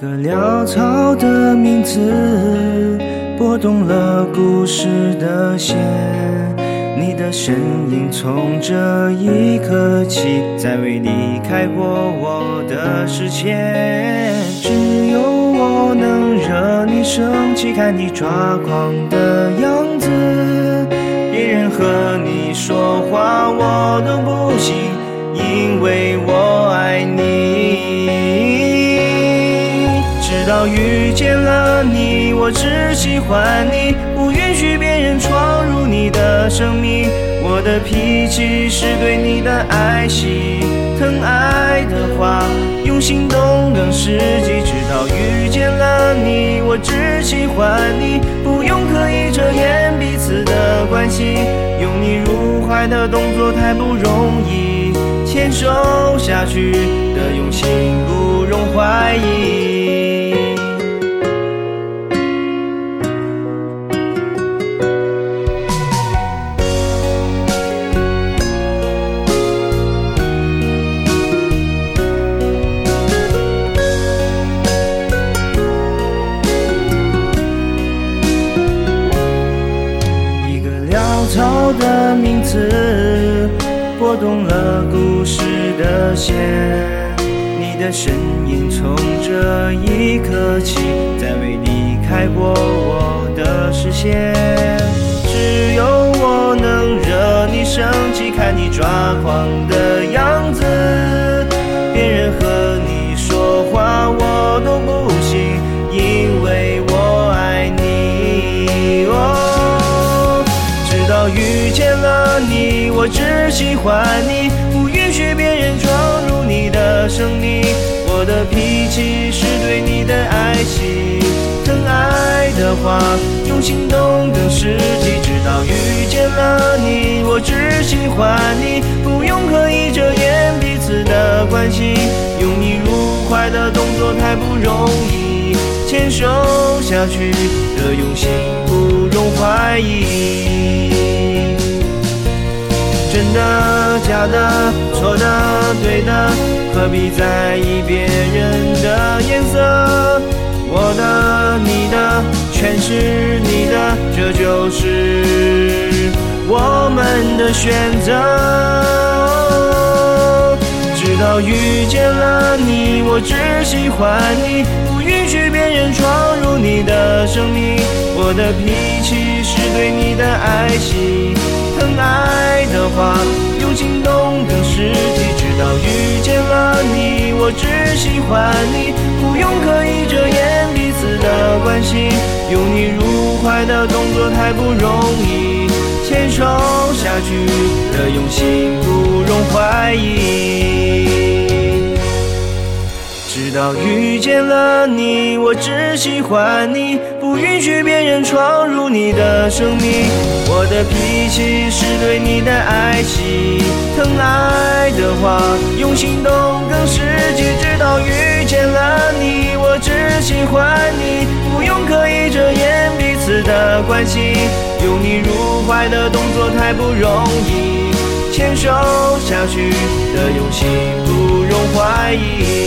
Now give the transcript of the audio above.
个潦草的名字，拨动了故事的线。你的身影从这一刻起，再未离开过我的视线。只有我能惹你生气，看你抓狂的样子。别人和你说话我都不直到遇见了你，我只喜欢你，不允许别人闯入你的生命。我的脾气是对你的爱惜，疼爱的话用行动更实际。直到遇见了你，我只喜欢你，不用刻意遮掩彼此的关系。拥你入怀的动作太不容易，牵手下去的用心不容怀疑。的名字，拨动了故事的弦。你的身影从这一刻起，再未离开过我的视线。只有我能惹你生气，看你抓狂的喜欢你，不允许别人闯入你的生命。我的脾气是对你的爱惜，疼爱的话用行动更实际。直到遇见了你，我只喜欢你，不用刻意遮掩彼此的关系。拥你入怀的动作太不容易，牵手下去的用心不容怀疑。真的假的，错的对的，何必在意别人的颜色？我的你的全是你的，这就是我们的选择。直到遇见了你，我只喜欢你，不允许别人闯入你的生命。我的脾气是对你的爱惜，爱的话用行动更实际。直到遇见了你，我只喜欢你，不用刻意遮掩彼此的关系。拥你入怀的动作太不容易，牵手下去的用心不容怀疑。直到遇见了你，我只喜欢你，不允许别人闯入你的生命。我的脾气是对你的爱惜，疼爱的话用行动更实际。直到遇见了你，我只喜欢你，不用刻意遮掩彼此的关系。拥你入怀的动作太不容易，牵手下去的用心不容怀疑。